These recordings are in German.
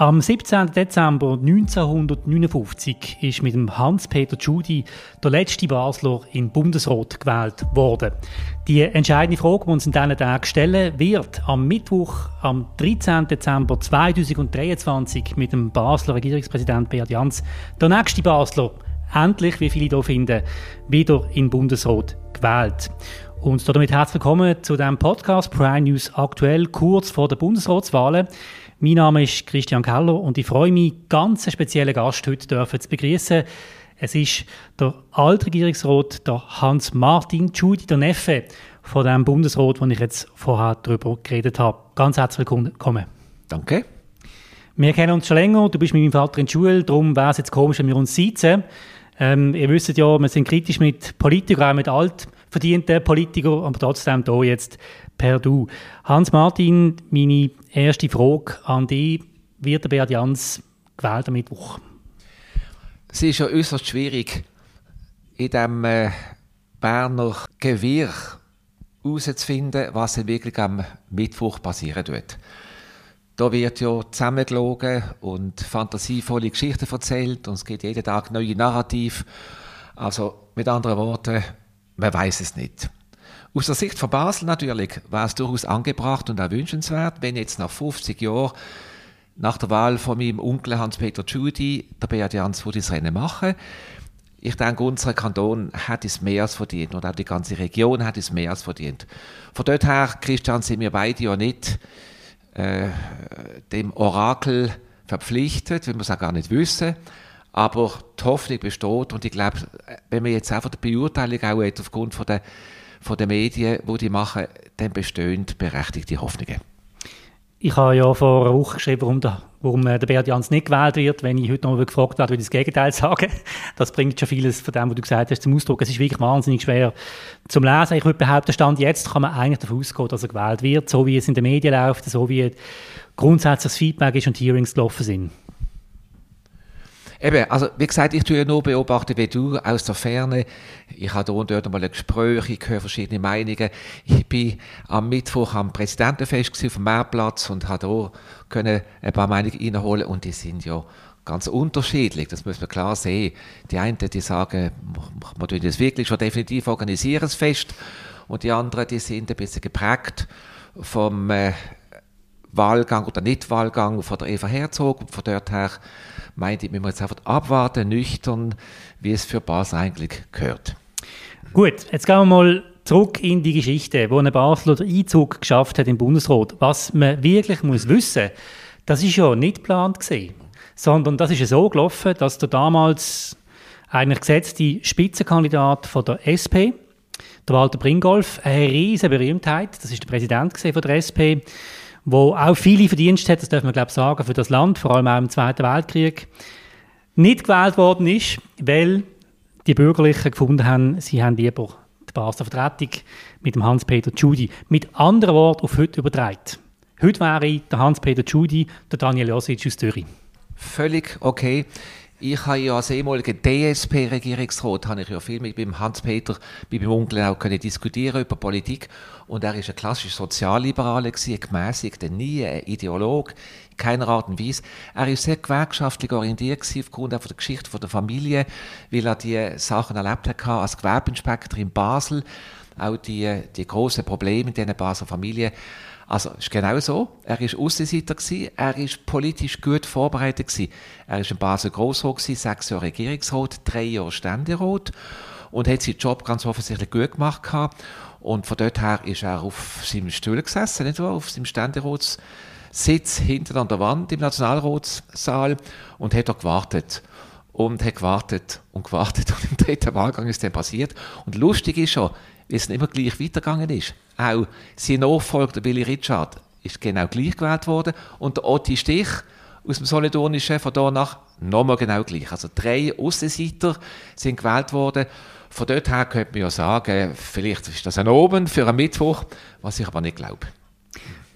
Am 17. Dezember 1959 ist mit dem Hans-Peter Tschudi der letzte Basler in Bundesrat gewählt worden. Die entscheidende Frage, die uns in diesen Tagen stellen, wird am Mittwoch, am 13. Dezember 2023 mit dem Basler Regierungspräsident Beat Jans, der nächste Basler, endlich, wie viele hier finden, wieder in Bundesrat gewählt. Und damit herzlich willkommen zu dem Podcast Prime News aktuell kurz vor der Bundesratswahlen. Mein Name ist Christian Keller und ich freue mich, ganz einen speziellen Gast heute dürfen zu begrüßen. Es ist der Altregierungsrat, der Hans-Martin Tschudi, der Neffe von dem Bundesrat, wo ich jetzt vorher darüber geredet habe. Ganz herzlich willkommen. Danke. Wir kennen uns schon länger, du bist mit meinem Vater in der Schule, darum wäre es jetzt komisch, wenn wir uns sitzen. Ähm, ihr wisst ja, wir sind kritisch mit Politikern, auch mit altverdienten Politikern, aber trotzdem hier jetzt per Du. Hans-Martin, meine erste Frage an dich. Wird der Beat Jans gewählt am Mittwoch? Es ist ja äußerst schwierig, in diesem äh, Berner Gewirr herauszufinden, was wirklich am Mittwoch passieren wird. Da wird ja zusammengelogen und fantasievolle Geschichten erzählt und es gibt jeden Tag neue Narrative. Also mit anderen Worten, man weiß es nicht. Aus der Sicht von Basel natürlich war es durchaus angebracht und auch wünschenswert, wenn jetzt nach 50 Jahren nach der Wahl von meinem Onkel Hans-Peter Tschudi der Beat Jans das Rennen machen. Ich denke, unser Kanton hat es mehr als verdient und auch die ganze Region hat es mehr als verdient. Von dort her, Christian, sind wir beide ja nicht äh, dem Orakel verpflichtet, wenn wir es auch gar nicht wissen. Aber die Hoffnung besteht und ich glaube, wenn man jetzt einfach die Beurteilung auch hat, aufgrund von der von den Medien, die die machen, dann bestehen berechtigte Hoffnungen. Ich habe ja vor einer Woche geschrieben, warum der, warum äh, der Beat Jans nicht gewählt wird. Wenn ich heute noch gefragt werde, würde ich das Gegenteil sagen. Das bringt schon vieles von dem, was du gesagt hast, zum Ausdruck. Es ist wirklich wahnsinnig schwer zum Lesen. Ich würde behaupten, Stand jetzt kann man eigentlich davon ausgehen, dass er gewählt wird, so wie es in den Medien läuft, so wie grundsätzlich das Feedback ist und Hearings gelaufen sind. Eben, also wie gesagt, ich tue ja nur beobachten, wie du aus der Ferne. Ich habe hier und dort mal ein Gespräch, ich höre verschiedene Meinungen. Ich bin am Mittwoch am Präsidentenfest auf dem Meerplatz und habe hier können ein paar Meinungen reinholen und die sind ja ganz unterschiedlich, das muss man klar sehen. Die einen, die sagen, man tut das wirklich schon definitiv organisieren, das Fest. Und die anderen, die sind ein bisschen geprägt vom äh, Wahlgang oder Nicht-Wahlgang von der Eva Herzog. Und von dort her meinte ich, wir müssen jetzt einfach abwarten, nüchtern, wie es für Basel eigentlich gehört. Gut, jetzt gehen wir mal zurück in die Geschichte, wo ein Basler den Einzug geschafft hat im Bundesrat. Was man wirklich muss wissen, das ist ja nicht geplant sondern das ist ja so gelaufen, dass der damals eigentlich gesetzte Spitzenkandidat von der SP, der Walter Bringolf, eine riesige Berühmtheit, das ist der Präsident von der SP, wo auch viele Verdienste hat, das darf man glaube sagen, für das Land, vor allem auch im Zweiten Weltkrieg, nicht gewählt worden ist, weil die Bürgerlichen gefunden haben, sie haben lieber die Basler Vertretung mit dem Hans-Peter Tschudi. Mit anderen Worten auf heute übertragen. Heute wäre der Hans-Peter Tschudi, der Daniel Josic aus Zürich. Völlig okay. Ich habe ja als ehemaliger DSP-Regierungsrat habe ich ja viel mit dem Hans-Peter, mit meinem Onkel auch können diskutieren über Politik. Und er ist ein klassischer Sozialliberaler gewesen, gemäßigter, nie ein Ideolog, in keiner Art und Weise. Er ist sehr gewerkschaftlich orientiert aufgrund der Geschichte der Familie, weil er die Sachen erlebt hat als Gewerbeinspektor in Basel. Auch die, die grossen Probleme in diesen Basler Familien. Also, ist genau so. Er war Aussenseiter er war politisch gut vorbereitet gewesen. Er war in Basel Grossrat gewesen, sechs Jahre Regierungsrat, drei Jahre Ständerat und hat seinen Job ganz offensichtlich gut gemacht gehabt. Und von dort her ist er auf seinem Stuhl gesessen, nicht wahr? Auf seinem Ständeratssitz hinten an der Wand im Nationalratssaal und hat dort gewartet und hat gewartet und gewartet und im dritten Wahlgang ist dann passiert. Und lustig ist schon, wie es nicht immer gleich weitergegangen ist. Auch sein Nachfolger, Billy Richard, ist genau gleich gewählt worden und der Otti Stich aus dem Solidonischen von da nach nochmal genau gleich. Also drei Aussenseiter sind gewählt worden. Von dort her könnte man ja sagen, vielleicht ist das ein Oben für einen Mittwoch, was ich aber nicht glaube.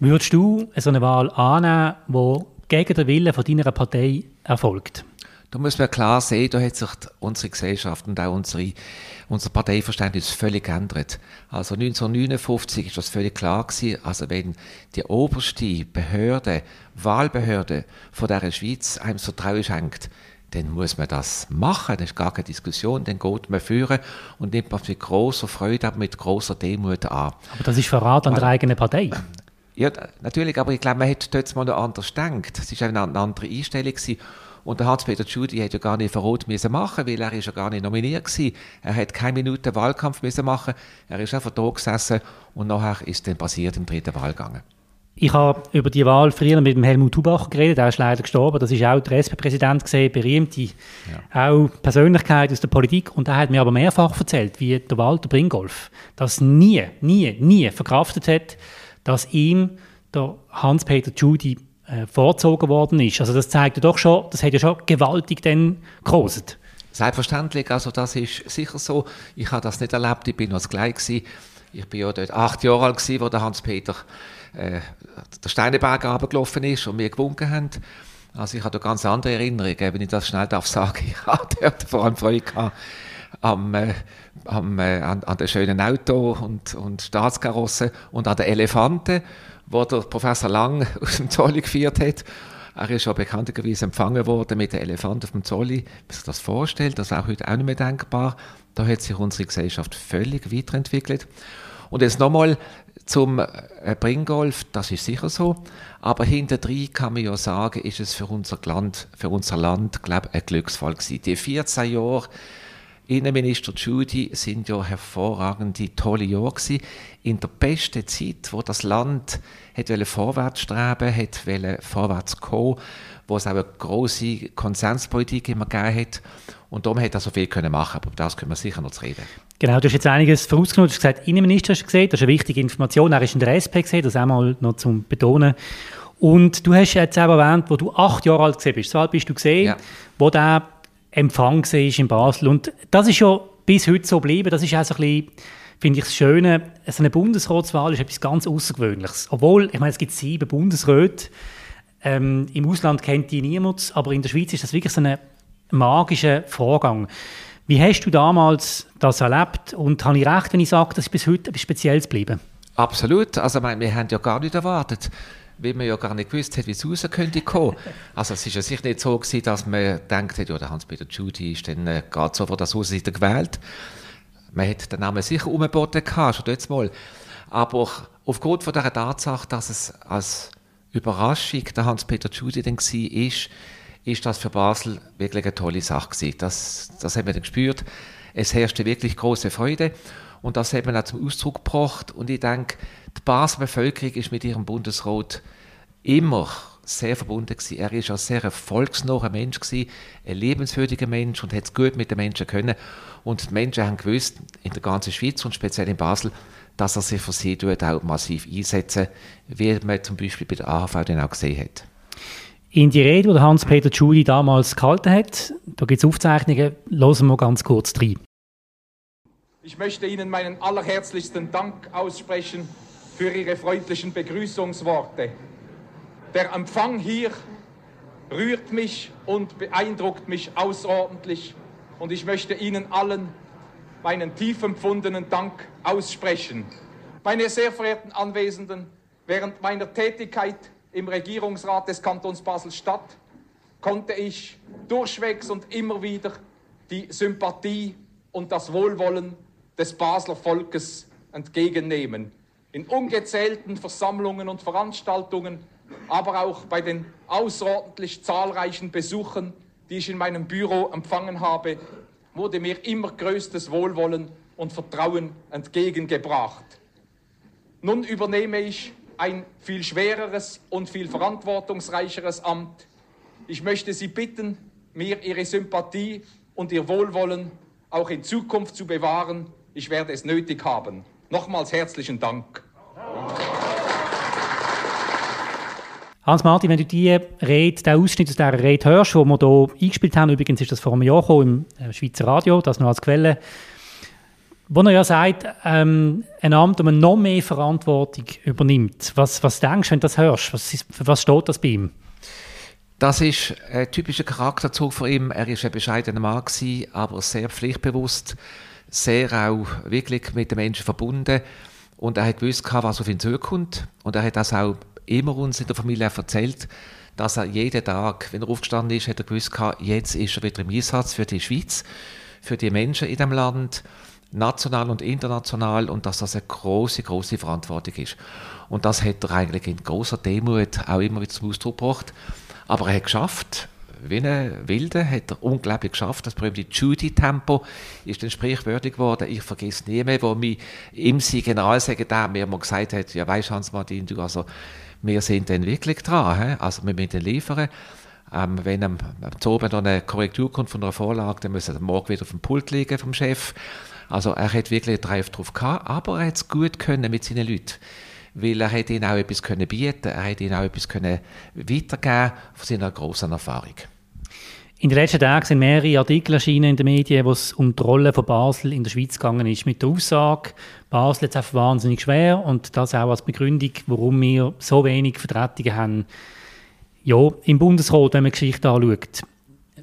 Würdest du so eine Wahl annehmen, die gegen den Willen von deiner Partei erfolgt? Da muss man klar sehen, da hat sich unsere Gesellschaft und auch unsere, unser Parteiverständnis völlig geändert. Also 1959 ist das völlig klar gewesen. Also wenn die oberste Behörde, Wahlbehörde von der Schweiz einem so Vertrauen schenkt, dann muss man das machen, das ist gar keine Diskussion, dann geht man führen und nimmt man mit großer Freude, mit großer Demut an. Aber das ist Verrat an der eigenen Partei. Ja, natürlich, aber ich glaube, man hätte dort mal noch anders gedacht. Es war eine andere Einstellung gewesen. Und der Hans-Peter Tschudi hat ja gar nicht Verrot müssen machen, weil er ist ja gar nicht nominiert gewesen. Er hat keine Minute Wahlkampf müssen machen. Er ist einfach da gesessen und nachher ist dann passiert im dritten Wahlgang. Ich habe über die Wahl früher mit dem Helmut Hubacher geredet, der ist leider gestorben. Das ist auch der SP-Präsident gesehen, berühmte ja. auch Persönlichkeit aus der Politik. Und er hat mir aber mehrfach erzählt, wie der Walter Bringolf das nie, nie, nie verkraftet hat, dass ihm der Hans-Peter Tschudi äh, worden ist. Also das zeigt ja doch schon, das hat ja schon gewaltig dann gekostet. Selbstverständlich, also das ist sicher so. Ich habe das nicht erlebt, ich bin noch gleich gewesen. Ich bin ja dort acht Jahre alt gewesen, wo der Hans-Peter äh, der Steineberg runtergelaufen ist und wir gewunken haben. Also ich habe da ganz andere Erinnerungen, wenn ich das schnell darf sagen. Ich hatte dort vor allem Freude gehabt am, äh, am, äh, an, an den schönen Auto und, und Staatskarossen und an den Elefanten wo der Professor Lang aus dem Zolli geführt hat. Er ist ja bekannterweise empfangen worden mit dem Elefant auf dem Zolli. Man sich das vorstellt, das ist auch heute auch nicht mehr denkbar. Da hat sich unsere Gesellschaft völlig weiterentwickelt. Und jetzt nochmal zum äh, Bringolf, das ist sicher so. Aber hinterdrein kann man ja sagen, ist es für unser Land, für unser Land, glaube ich, ein Glücksfall gewesen. Die 14 Jahre Innenminister Judy sind ja hervorragende, tolle Jahre gewesen. In der besten Zeit, wo das Land hat vorwärts streben, hat vorwärts kommen, wo es auch eine große Konsenspolitik immer gegeben hat. Und darum hat er so viel können machen, aber das können wir sicher noch reden. Genau, du hast jetzt einiges vorausgenommen. Du hast gesagt, Innenminister hast du gesehen, das ist eine wichtige Information. Er ist in der SP gesehen, das einmal noch zum Betonen. Und du hast jetzt auch erwähnt, wo du acht Jahre alt bist. So alt bist du gesehen, ja. wo der Empfang war in Basel. Und das ist ja bis heute so geblieben. Das ist auch so ein bisschen, finde ich, das Schöne. So eine Bundesratswahl ist etwas ganz Außergewöhnliches. Obwohl, ich meine, es gibt sieben Bundesräte. Ähm, Im Ausland kennt die niemand, aber in der Schweiz ist das wirklich so ein magischer Vorgang. Wie hast du damals das erlebt? Und habe ich recht, wenn ich sage, das ist bis heute etwas Spezielles geblieben? Absolut. Also, wir haben ja gar nicht erwartet weil man ja gar nicht gewusst hat, wie es raus könnte kommen. Also es ist ja sicher nicht so gewesen, dass man denkt ja, der Hans-Peter Judy ist dann äh, gerade so vor der Außenseite gewählt. Man hätte den Namen sicher umgeboten gehabt, schon dort mal. Aber aufgrund von der Tatsache, dass es als Überraschung der Hans-Peter Judy dann war, ist, ist das für Basel wirklich eine tolle Sache gewesen. Das, das haben wir dann gespürt. Es herrschte wirklich große Freude und das hat man auch zum Ausdruck gebracht. Und ich denke, die Basler Bevölkerung ist mit ihrem Bundesrat immer sehr verbunden gewesen. Er ist ein sehr volksnaher Mensch gewesen, ein lebenswürdiger Mensch und hat es gut mit den Menschen können. Und die Menschen haben gewusst, in der ganzen Schweiz und speziell in Basel, dass er sich für sie auch massiv einsetzen, wie man zum Beispiel bei der AHV dann auch gesehen hat. In die Rede, die Hans-Peter Tschudi damals gehalten hat, da gibt es Aufzeichnungen, hören wir ganz kurz rein. Ich möchte Ihnen meinen allerherzlichsten Dank aussprechen für Ihre freundlichen Begrüßungsworte. Der Empfang hier rührt mich und beeindruckt mich außerordentlich und ich möchte Ihnen allen meinen tief empfundenen Dank aussprechen. Meine sehr verehrten Anwesenden, während meiner Tätigkeit im Regierungsrat des Kantons Basel-Stadt konnte ich durchwegs und immer wieder die Sympathie und das Wohlwollen des Basler Volkes entgegennehmen. In ungezählten Versammlungen und Veranstaltungen, aber auch bei den außerordentlich zahlreichen Besuchen, die ich in meinem Büro empfangen habe, wurde mir immer größtes Wohlwollen und Vertrauen entgegengebracht. Nun übernehme ich ein viel schwereres und viel verantwortungsreicheres Amt. Ich möchte Sie bitten, mir Ihre Sympathie und Ihr Wohlwollen auch in Zukunft zu bewahren ich werde es nötig haben. Nochmals herzlichen Dank. Hans-Martin, wenn du die Rede, den Ausschnitt aus dieser Rede hörst, die wir hier eingespielt haben, übrigens ist das vor einem Jahr gekommen, im äh, Schweizer Radio, das noch als Quelle, wo er ja sagt, ähm, ein Amt, das man noch mehr Verantwortung übernimmt. Was, was denkst du, wenn du das hörst? Was, ist, für was steht das bei ihm? Das ist ein typischer Charakterzug von ihm. Er ist ein bescheidener Mann gewesen, aber sehr pflichtbewusst, sehr auch wirklich mit den Menschen verbunden. Und er hat gewusst, was auf ihn zukommt. Und er hat das auch immer uns in der Familie erzählt, dass er jeden Tag, wenn er aufgestanden ist, hat er gewusst, jetzt ist er wieder im Einsatz für die Schweiz, für die Menschen in dem Land, national und international, und dass das eine große, große Verantwortung ist. Und das hat er eigentlich in großer Demut auch immer wieder zum Ausdruck gebracht. Aber er hat geschafft, wie ein Wilde, hat er unglaublich geschafft. Das berühmte Judy-Tempo ist dann sprichwörtlich geworden. Ich vergesse nie mehr, wo mir im Generalsekretär mir mal gesagt hat, ja weißt Hans-Martin, du, also, wir sind dann wirklich dran, he? also wir müssen liefern. Ähm, wenn am, am Abend noch eine Korrektur kommt von einer Vorlage, dann müssen wir morgen wieder auf dem Pult liegen vom Chef. Also er hat wirklich einen Drive drauf gehabt, aber er hat es gut können mit seinen Leuten weil er hat ihnen auch etwas können bieten er hat ihnen auch etwas können weitergeben von seiner grossen Erfahrung. In den letzten Tagen sind mehrere Artikel erschienen in den Medien, wo es um die Rolle von Basel in der Schweiz gegangen ist. Mit der Aussage, Basel ist einfach wahnsinnig schwer und das auch als Begründung, warum wir so wenig Vertretungen haben ja, im Bundesrat, wenn man Geschichte anschaut.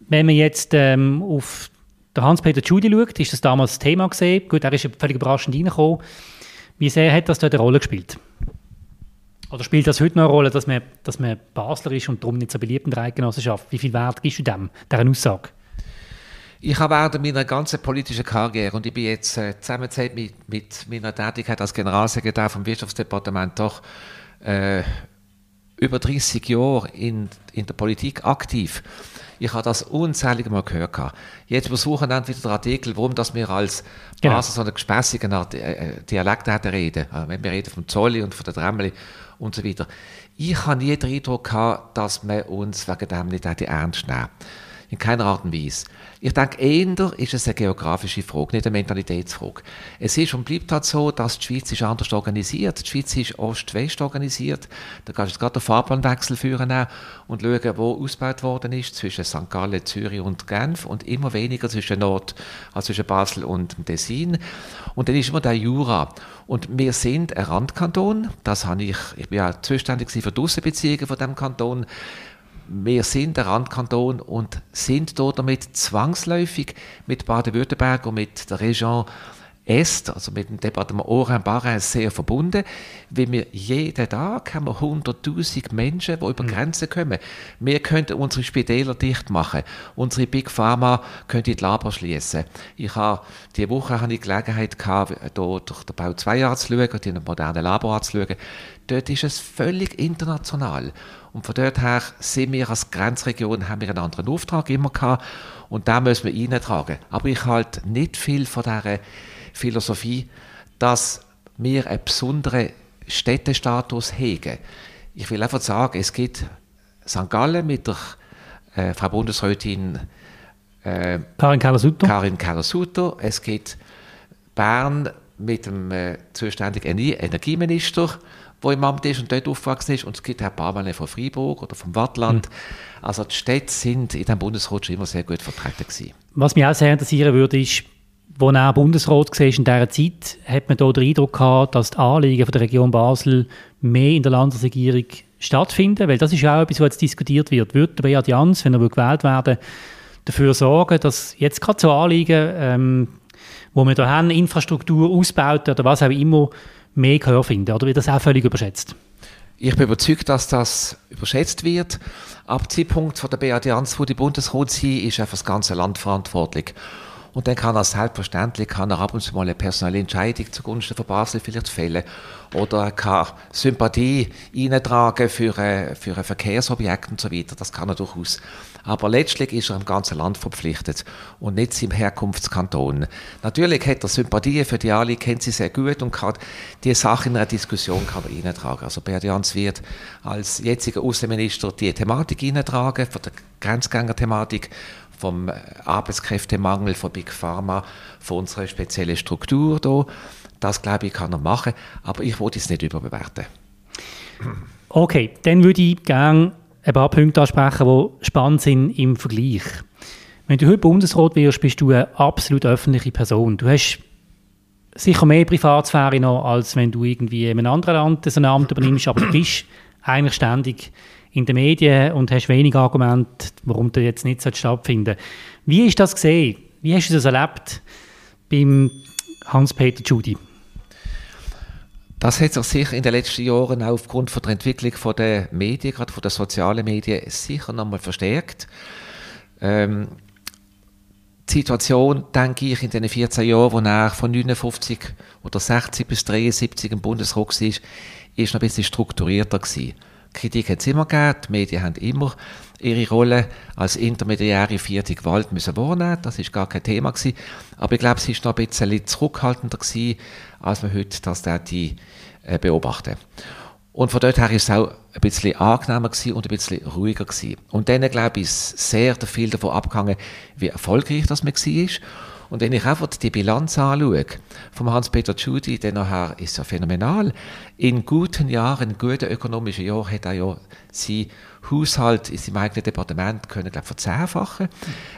Wenn man jetzt ähm, auf Hans-Peter Tschudi schaut, ist das damals das Thema gesehen. Gut, er ist völlig überraschend reingekommen. Wie sehr hat das dort eine Rolle gespielt? Oder spielt das heute noch eine Rolle, dass man, dass man Basler ist und darum nicht so beliebt in der Eidgenossenschaft? Wie viel Wert gibst du dem, dieser Aussage? Ich habe während meiner ganzen politischen Karriere und ich bin jetzt äh, zusammenzählt mit, mit meiner Tätigkeit als Generalsekretär vom Wirtschaftsdepartement doch äh, über 30 Jahre in, in der Politik aktiv. Ich habe das unzählige Mal gehört. Jetzt versuchen dann wieder der Artikel, warum dass wir als genau. Basel so einen gespässigen äh, äh, Dialekt reden. Wenn wir reden vom Zolli und von der Dremmeli und so weiter. Ich habe nie den Eindruck gehabt, dass man uns wegen dem nicht ernst nehmen in keiner Art und Weise. Ich denke, eher ist es eine geografische Frage, nicht eine Mentalitätsfrage. Es ist und bleibt halt so, dass die Schweiz ist anders organisiert. Die Schweiz ist Ost-West organisiert. Da kannst du jetzt gerade den Fahrplanwechsel führen und schauen, wo ausgebaut worden ist zwischen St. Gallen, Zürich und Genf und immer weniger zwischen Nord, also zwischen Basel und Tessin. Und dann ist immer der Jura. Und wir sind ein Randkanton. Das habe ich, ich bin ja zuständig für die Aussenbeziehungen von dem Kanton wir sind der Randkanton und sind dort damit zwangsläufig mit Baden-Württemberg und mit der Region Est, also mit dem Departement Oran-Barin, sehr verbunden, weil wir jeden Tag haben wir 100'000 Menschen, die über mhm. Grenzen kommen. Wir könnten unsere Spitäler dicht machen, unsere Big Pharma könnte die Laber schließen. Ich habe, diese Woche hatte ich Gelegenheit gehabt, hier durch den Bau 2 anzuschauen, in einem modernen Labor anzuschauen. Dort ist es völlig international. Und von dort her sind wir als Grenzregion, haben wir einen anderen Auftrag immer gehabt und da müssen wir reintragen. Aber ich halte nicht viel von dieser Philosophie, dass wir einen besonderen Städtestatus hegen. Ich will einfach sagen, es gibt St. Gallen mit der äh, Frau Bundesrätin äh, Karin Keller-Sutter. Karin Keller-Sutter. Es gibt Bern mit dem äh, zuständigen Energieminister wo im Amt ist und dort aufgewachsen ist. Und es gibt Herr Barmele von Freiburg oder vom Wattland. Mhm. Also die Städte sind in diesem Bundesrat schon immer sehr gut vertreten gewesen. Was mich auch sehr interessieren würde, ist, als er Bundesrat war in dieser Zeit, hat man da den Eindruck gehabt, dass die Anliegen der Region Basel mehr in der Landesregierung stattfinden, weil das ist auch etwas, was jetzt diskutiert wird. Wird der Beat Jans, wenn er gewählt werden dafür sorgen, dass jetzt gerade so Anliegen, ähm, wo wir da haben, Infrastruktur ausbaut oder was auch immer, mehr Gehör finden? Oder wird das auch völlig überschätzt? Ich bin überzeugt, dass das überschätzt wird. Ab Zeitpunkt von der BAD Jans, wo die Bundesrat sie ist einfach das ganze Land verantwortlich. Und dann kann er selbstverständlich kann er ab und zu mal eine personelle Entscheidung zugunsten von Basel vielleicht fällen. Oder er kann Sympathie eintragen für, ein, für ein Verkehrsobjekt und so weiter. Das kann er durchaus. Aber letztlich ist er im ganzen Land verpflichtet und nicht seinem Herkunftskanton. Natürlich hat er Sympathie für die Ali, kennt sie sehr gut und kann die Sache in einer Diskussion kann er eintragen. Also Bert Jans wird als jetziger Außenminister die Thematik eintragen, von der Grenzgänger-Thematik vom Arbeitskräftemangel von Big Pharma, von unserer speziellen Struktur hier. Das, glaube ich, kann er machen, aber ich wollte es nicht überbewerten. Okay, dann würde ich gerne ein paar Punkte ansprechen, die spannend sind im Vergleich. Wenn du heute Bundesrat wirst, bist du eine absolut öffentliche Person. Du hast sicher mehr Privatsphäre noch, als wenn du irgendwie in einem anderen Land so ein Amt übernimmst, aber du bist eigentlich ständig in den Medien und hast wenig Argumente, warum das jetzt nicht stattfinden Wie ist das gesehen? Wie hast du das erlebt beim Hans-Peter Judy? Das hat sich sicher in den letzten Jahren auch aufgrund von der Entwicklung der Medien, gerade von den sozialen Medien, sicher nochmal verstärkt. Ähm, die Situation, denke ich, in den 14 Jahren, wo er von 59 oder 60 bis 73 im Bundesrat war, ist noch ein bisschen strukturierter gewesen. Kritik hat es immer gegeben, die Medien haben immer ihre Rolle als intermediäre vierte Gewalt müssen wahrnehmen. Das ist gar kein Thema gewesen. Aber ich glaube, es ist noch ein bisschen zurückhaltender gewesen, als man heute das die äh, beobachten. Und von dort her ist es auch ein bisschen angenehmer gewesen und ein bisschen ruhiger gewesen. Und dann, glaube ich, ist sehr viel davon abgehangen, wie erfolgreich das man war. Und wenn ich einfach die Bilanz anschaue, vom Hans-Peter Tschudi, dann nachher ist ja phänomenal. In guten Jahren, in guten ökonomischen Jahren hat er ja sein Haushalt in seinem eigenen Departement können, glaube verzehnfachen.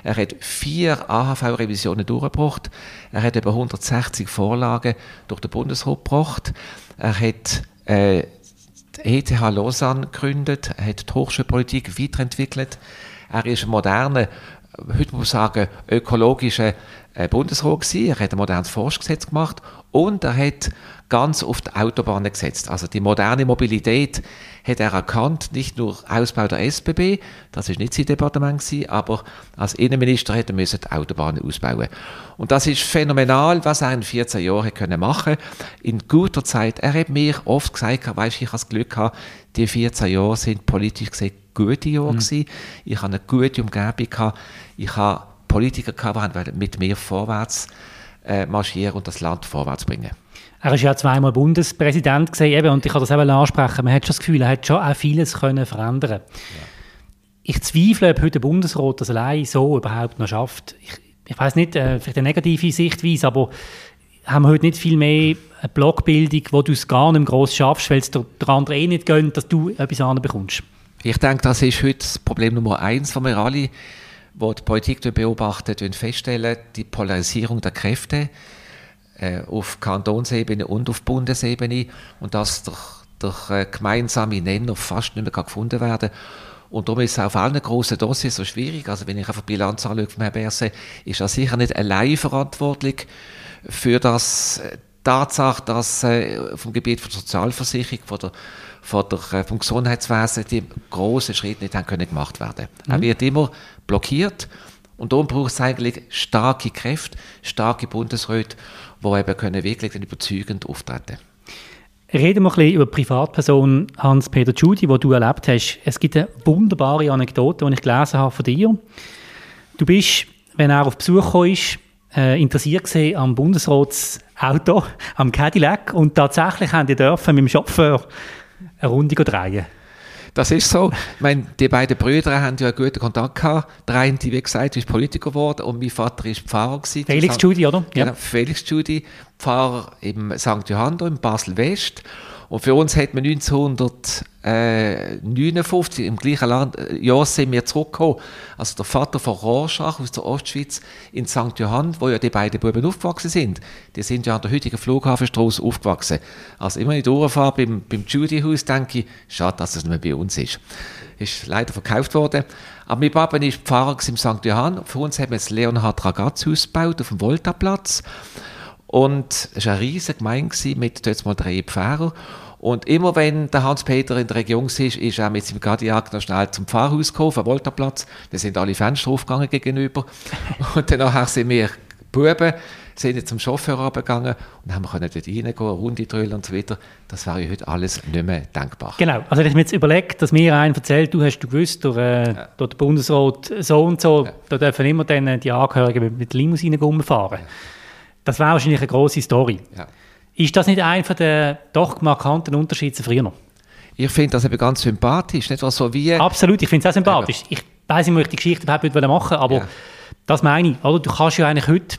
Er hat vier AHV-Revisionen durchgebracht. Er hat über 160 Vorlagen durch den Bundesrat gebracht. Er hat äh, die ETH Lausanne gegründet, er hat die Hochschulpolitik weiterentwickelt. Er ist ein moderner, heute muss man sagen, ökologischer äh, Bundesrat gewesen. Er hat ein modernes Forschungsgesetz gemacht und er hat ganz auf die Autobahnen gesetzt. Also die moderne Mobilität hat er erkannt, nicht nur Ausbau der SBB, das ist nicht sein Departement gewesen, aber als Innenminister hätte er die Autobahnen ausbauen. Und das ist phänomenal, was er in 14 Jahren können machen in guter Zeit. Er hat mir oft gesagt, weißt, ich habe das Glück gehabt, die 14 Jahre sind politisch gesehen gute Jahre mhm. gewesen. Ich habe eine gute Umgebung gehabt. Ich habe Politiker gehabt, die mit mir vorwärts äh, marschieren und das Land vorwärts bringen. Er ist ja zweimal Bundespräsident gesehen und ich kann das eben ansprechen. Man hat schon das Gefühl, er hat schon auch vieles können verändern. Ja. Ich zweifle, ob heute der Bundesrat das allein so überhaupt noch schafft. Ich, ich weiß nicht, äh, vielleicht eine negative Sichtweise, aber haben wir heute nicht viel mehr eine Blockbildung, wo du es gar nicht groß schaffst, weil es der, der andere eh nicht gönnt, dass du etwas anderes bekommst. Ich denke, das ist heute das Problem Nummer eins, von wir alle wo die Politik beobachtet, feststellen, die Polarisierung der Kräfte äh, auf Kantonsebene und auf Bundesebene und dass durch, durch äh, gemeinsame Nenner fast nicht mehr gefunden werden und darum ist es auf allen grossen Dossiers so schwierig. Also wenn ich einfach die Bilanz anschaue von Herrn Berse, ist er sicher nicht allein verantwortlich für das äh, Tatsache, dass äh, vom Gebiet von der Sozialversicherung, von der, von der, äh, vom Gesundheitswesen die grossen Schritte nicht haben können gemacht werden. Mhm. Er wird immer blockiert und darum braucht es eigentlich starke Kräfte, starke Bundesräte, die eben können wirklich überzeugend auftreten Reden wir ein bisschen über die Privatperson Hans-Peter Tschudi, die du erlebt hast. Es gibt eine wunderbare Anekdote, die ich gelesen habe von dir. Du bist, wenn er auf Besuch kam, äh, interessiert gesehen am Bundesratsauto, am Cadillac und tatsächlich haben die dürfen mit dem Chauffeur eine Runde drehen. Das ist so. Ich meine, die beiden Brüder haben ja einen guten Kontakt gehabt. Der eine, wie gesagt, ist Politiker geworden und mein Vater ist Pfarrer gewesen. Felix Studi, oder? Ja. Genau, Felix Studi, Pfarrer im St. Johann in Basel-West. Und für uns hat man 1959, im gleichen Land, äh, Jahr sind wir zurückgekommen. Also der Vater von Rorschach aus der Ostschweiz in St. Johann, wo ja die beiden Buben aufgewachsen sind. Die sind ja an der heutigen Flughafenstraße aufgewachsen. Also immer in Durchfahrt beim, beim Judy-Haus denke ich, schade, dass es nicht mehr bei uns ist. Ist leider verkauft worden. Aber mein Papa war Pfarrer im St. Johann. Für uns haben wir das Leonhard Ragaz-Haus gebaut auf dem Voltaplatz. Und es war eine riesige Gemeinde mit dort mal drei Pfarrern. Und immer wenn der Hans-Peter in der Region war, ist er mit seinem Cadillac noch schnell zum Pfarrhaus gekommen, am Voltaplatz. Da sind alle Fenster aufgegangen gegenüber. Und danach sind wir Buben, sind zum Chauffeur runtergegangen und haben können dort reingehen, eine Runde drüllen und so weiter. Das wäre heute alles nicht mehr denkbar. Genau. Also, wenn ich mir jetzt überlege, dass mir einer erzählt, du hast du gewusst, durch, äh, ja. durch den Bundesrat so und so, ja. da dürfen immer dann die Angehörigen mit, mit Limousinen rumfahren. Ja. Das wäre wahrscheinlich eine grosse Story. Ja. Ist das nicht einer der doch markanten Unterschiede zu früher? Ich finde das eben ganz sympathisch. Nicht so wie Absolut, ich finde es auch sympathisch. Ja. Ich weiß nicht, ob ich die Geschichte überhaupt nicht machen aber ja. das meine ich. Oder? Du kannst ja eigentlich heute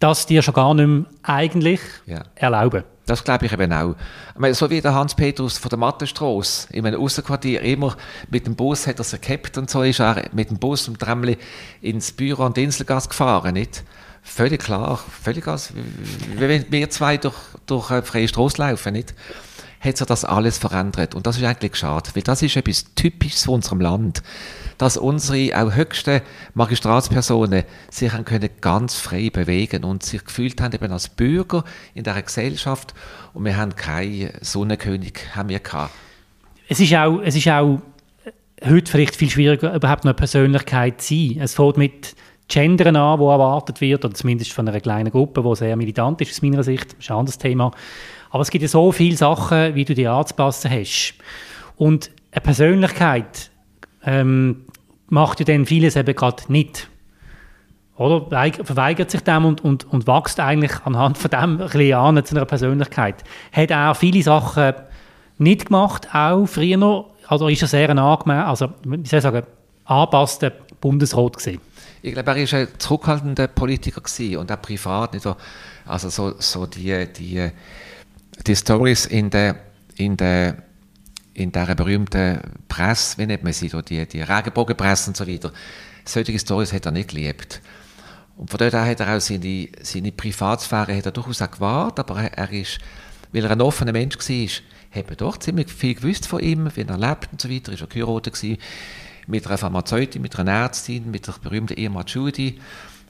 das dir schon gar nicht mehr eigentlich ja. erlauben. Das glaube ich eben auch. Ich meine, so wie der Hans Petrus von der Mattenstrasse in einem Aussenquartier immer mit dem Bus hat er sich gehabt und so ist er mit dem Bus und Tramli ins Büro an die Inselgas gefahren, nicht? Völlig klar, völlig als, wenn wir zwei durch, durch eine freie Straße laufen, nicht? hat sich das alles verändert. Und das ist eigentlich schade, weil das ist etwas Typisches von unserem Land, dass unsere auch höchsten Magistratspersonen sich können ganz frei bewegen und sich gefühlt haben eben als Bürger in der Gesellschaft und wir haben keinen Sonnenkönig, haben wir gehabt. Es ist auch, es ist auch heute vielleicht viel schwieriger, überhaupt noch eine Persönlichkeit zu sein. Es fängt mit Gendern an, wo erwartet wird, oder zumindest von einer kleinen Gruppe, die sehr militant ist aus meiner Sicht. Das ist ein anderes Thema. Aber es gibt ja so viele Sachen, wie du die anzupassen hast. Und eine Persönlichkeit ähm, macht ja dann vieles eben gerade nicht. Oder verweigert sich dem und, und, und wächst eigentlich anhand von dem ein bisschen an zu einer Persönlichkeit. Hat er viele Sachen nicht gemacht, auch früher noch, also ist er sehr ein angemessen, also wie soll ich sagen, angepasster Bundesrat gewesen. Ich glaube, er war ein zurückhaltender Politiker und auch privat nicht. Also so, so die, die, die Stories in der, in der in dieser berühmten Presse, wie nennt man sie, die, die Regenbogenpresse und so weiter, solche Stories hat er nicht geliebt. Und von dort hat er auch seine, seine Privatsphäre hat er durchaus auch gewahrt, aber er, er ist, weil er ein offener Mensch war, hat man doch ziemlich viel gewusst von ihm, wie er lebt und so weiter, er war geheiratet gewesen, mit einer Pharmazeutin, mit einer Ärztin, mit der berühmten Irma Judy,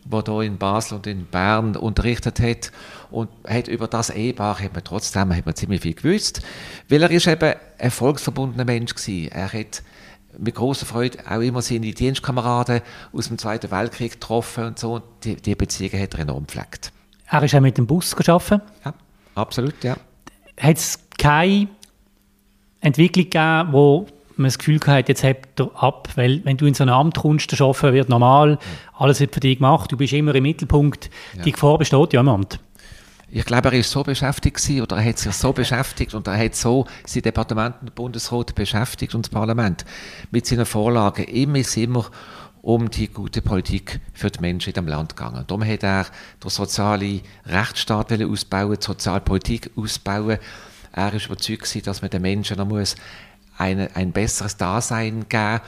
die hier in Basel und in Bern unterrichtet hat. Und hat über das Ehepaar hat man trotzdem hat man ziemlich viel gewusst, weil er ist eben ein volksverbundener Mensch war. Er hat mit großer Freude auch immer seine Dienstkameraden aus dem Zweiten Weltkrieg getroffen und so. Die, die Beziehungen hat er enorm gepflegt. Er ist auch mit dem Bus gearbeitet? Ja, absolut, ja. Hat es keine Entwicklung gegeben, wo man das Gefühl hat, jetzt hebt er ab, weil wenn du in so ein Amt kommst, der Chauffeur wird normal, alles wird für dich gemacht, du bist immer im Mittelpunkt, ja. die Gefahr besteht ja im Amt. Ich glaube, er ist so beschäftigt gewesen, oder er hat sich so beschäftigt und er hat so sein Departement und Bundesrat beschäftigt und das Parlament mit seinen Vorlagen. Immer ist immer um die gute Politik für die Menschen in dem Land gegangen. Darum hat er den sozialen Rechtsstaat ausbauen, die Sozialpolitik ausbauen. Er ist überzeugt dass man den Menschen noch muss eine, ein besseres Dasein geben.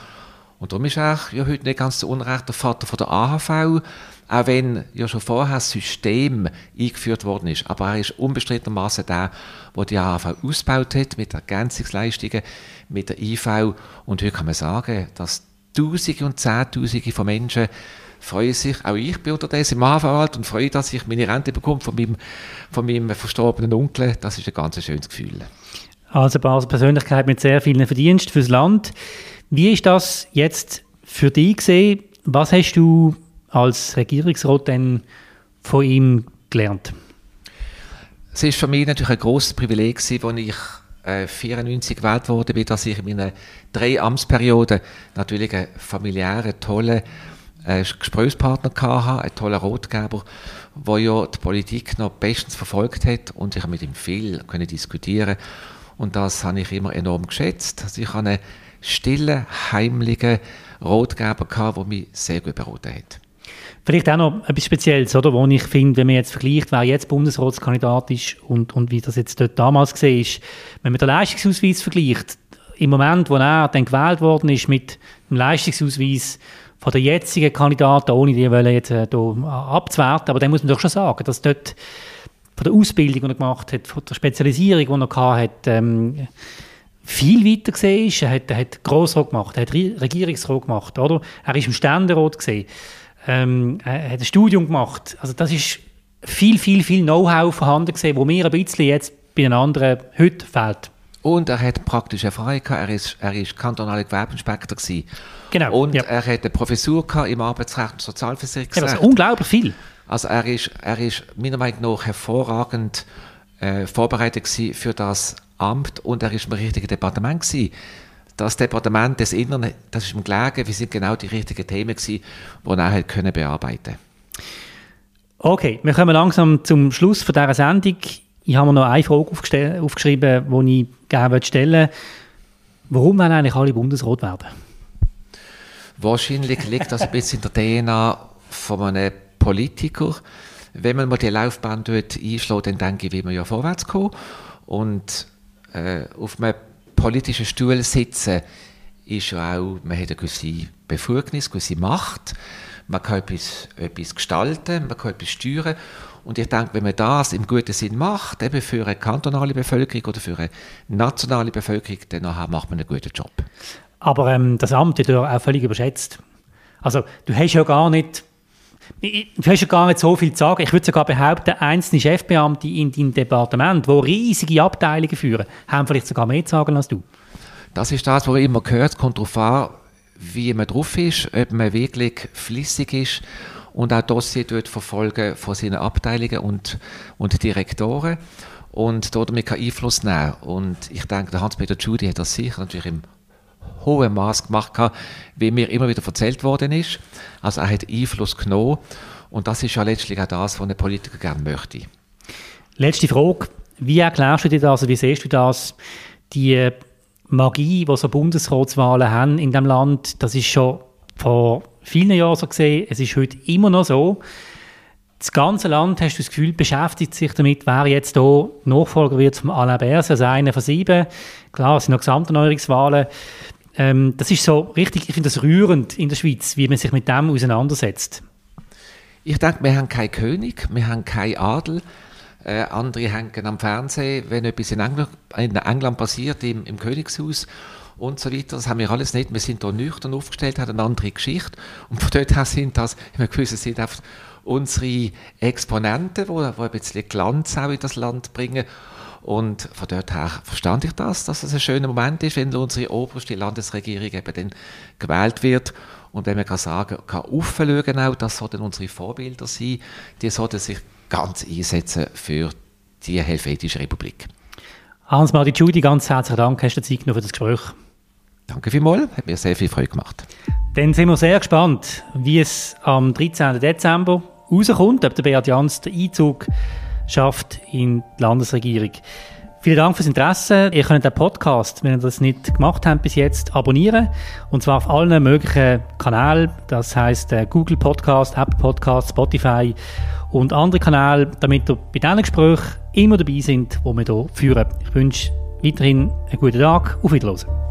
Und darum ist er ja heute nicht ganz zu Unrecht der Vater von der AHV, auch wenn ja schon vorher das System eingeführt worden ist. Aber er ist unbestrittenermaßen der, der die AHV ausgebaut hat mit Ergänzungsleistungen, mit der IV. Und heute kann man sagen, dass Tausende und Zehntausende von Menschen freuen sich, auch ich bin unterdessen im AHV-Alt und freue, dass ich meine Rente bekomme von meinem, von meinem verstorbenen Onkel. Das ist ein ganz schönes Gefühl. Also eine Persönlichkeit mit sehr vielen Verdiensten fürs Land. Wie ist das jetzt für dich gesehen? Was hast du als Regierungsrat denn von ihm gelernt? Es ist für mich natürlich ein großes Privileg, als ich äh, 94 gewählt wurde, dass ich in meinen drei Amtsperioden natürlich einen familiären, tollen äh, Gesprächspartner hatte, einen tollen Rotgeber, der ja die Politik noch bestens verfolgt hat und ich mit ihm viel diskutieren und das habe ich immer enorm geschätzt. Also ich hatte einen stillen, heimlichen Rotgeber, gehabt, der mich sehr gut beraten hat. Vielleicht auch noch etwas Spezielles, oder, wo ich finde, wenn man jetzt vergleicht, wer jetzt Bundesratskandidat ist und, und wie das jetzt dort damals gesehen ist, wenn man den Leistungsausweis vergleicht, im Moment, wo er dann gewählt worden ist, mit dem Leistungsausweis von der jetzigen Kandidaten, ohne die wollen jetzt äh, abzuwerten, aber dann muss man doch schon sagen, dass dort von der Ausbildung, die er gemacht hat, von der Spezialisierung, die er hatte, ähm, viel weiter gesehen ist. Er hat, er hat Grossrat gemacht, er hat Regierungsrat gemacht, oder? Er ist im Ständerat gesehen. Ähm, er hat ein Studium gemacht. Also das ist viel, viel, viel Know-how vorhanden gesehen, wo mir ein bisschen jetzt bei den anderen heute fehlt. Und er hat praktische Erfahrung gehabt. Er ist, er ist kantonaler Gewerbeinspektor gewesen. Genau. Und ja. er hat eine Professur gehabt im Arbeitsrecht und Sozialversicherungsrecht. Ja, also unglaublich viel. Also er ist, er ist meiner Meinung nach hervorragend äh, vorbereitet für das Amt und er ist im richtigen Departement gewesen. Das Departement des Inneren, das ist ihm gelegen, wir sind genau die richtigen Themen gewesen, die er halt können bearbeiten Okay, wir kommen langsam zum Schluss von dieser Sendung. Ich habe mir noch eine Frage aufgeschrieben, die ich gerne stellen Warum wollen eigentlich alle Bundesrat werden? Wahrscheinlich liegt das ein bisschen in der DNA von einem Politiker. Wenn man mal die Laufbahn dort einschlägt, dann denke ich, wie man ja vorwärts kommen. Und äh, auf einem politischen Stuhl sitzen, ist ja auch, man hat eine gewisse Befugnis, gewisse Macht. man kann etwas, etwas gestalten, man kann etwas steuern. Und ich denke, wenn man das im guten Sinn macht, eben für eine kantonale Bevölkerung oder für eine nationale Bevölkerung, dann macht man einen guten Job. Aber ähm, das Amt wird ja auch völlig überschätzt. Also du hast ja gar nicht Du hast ja gar nicht so viel zu sagen. Ich würde sogar behaupten, einzelne Chefbeamte in deinem Departement, die riesige Abteilungen führen, haben vielleicht sogar mehr zu sagen als du. Das ist das, was man immer gehört. Es kommt darauf an, wie man drauf ist, ob man wirklich flüssig ist und auch Dossier dort verfolgen von seinen Abteilungen und, und Direktoren und damit Einfluss nehmen. Und ich denke, der Hans-Peter Judy hat das sicher natürlich im hohem Maß gemacht, wie mir immer wieder erzählt worden ist. Also er hat Einfluss genommen und das ist ja letztlich auch das, was ein Politiker gerne möchte. Letzte Frage. Wie erklärst du dir das, also wie siehst du das, die Magie, die so Bundesratswahlen haben in diesem Land, das ist schon vor vielen Jahren so gesehen, es ist heute immer noch so. Das ganze Land, hast du das Gefühl, beschäftigt sich damit, wer jetzt hier Nachfolger wird vom Alain Berset, also einer von sieben. Klar, es sind noch Gesamterneuerungswahlen. Ähm, das ist so richtig, ich finde das rührend in der Schweiz, wie man sich mit dem auseinandersetzt. Ich denke, wir haben keinen König, wir haben keinen Adel. Äh, andere hängen am Fernsehen, wenn etwas in England, in England passiert, im, im Königshaus und so weiter. Das haben wir alles nicht. Wir sind da nüchtern aufgestellt, haben eine andere Geschichte. Und von dort her sind das, in einem gewissen Sinne, unsere Exponenten, die, die ein bisschen Glanz auch in das Land bringen. Und von dort her verstand ich das, dass es ein schöner Moment ist, wenn unsere oberste Landesregierung eben dann gewählt wird. Und wenn man kann sagen kann, aufschauen auch, das sollten unsere Vorbilder sein, die sollten sich ganz einsetzen für die Helvetische Republik. Hans-Martin Giudi, ganz herzlichen Dank, hast du Zeit genommen für das Gespräch. Danke vielmals, hat mir sehr viel Freude gemacht. Dann sind wir sehr gespannt, wie es am 13. Dezember rauskommt, ob der Beat Jans den Einzug schafft in die Landesregierung. Vielen Dank fürs Interesse. Ihr könnt den Podcast, wenn ihr das nicht gemacht habt bis jetzt, abonnieren. Und zwar auf allen möglichen Kanälen. Das heißt äh, Google Podcast, Apple Podcast, Spotify und andere Kanäle, damit ihr bei diesen Gesprächen immer dabei sind, die wir hier führen. Ich wünsche weiterhin einen guten Tag. Auf Wiedersehen.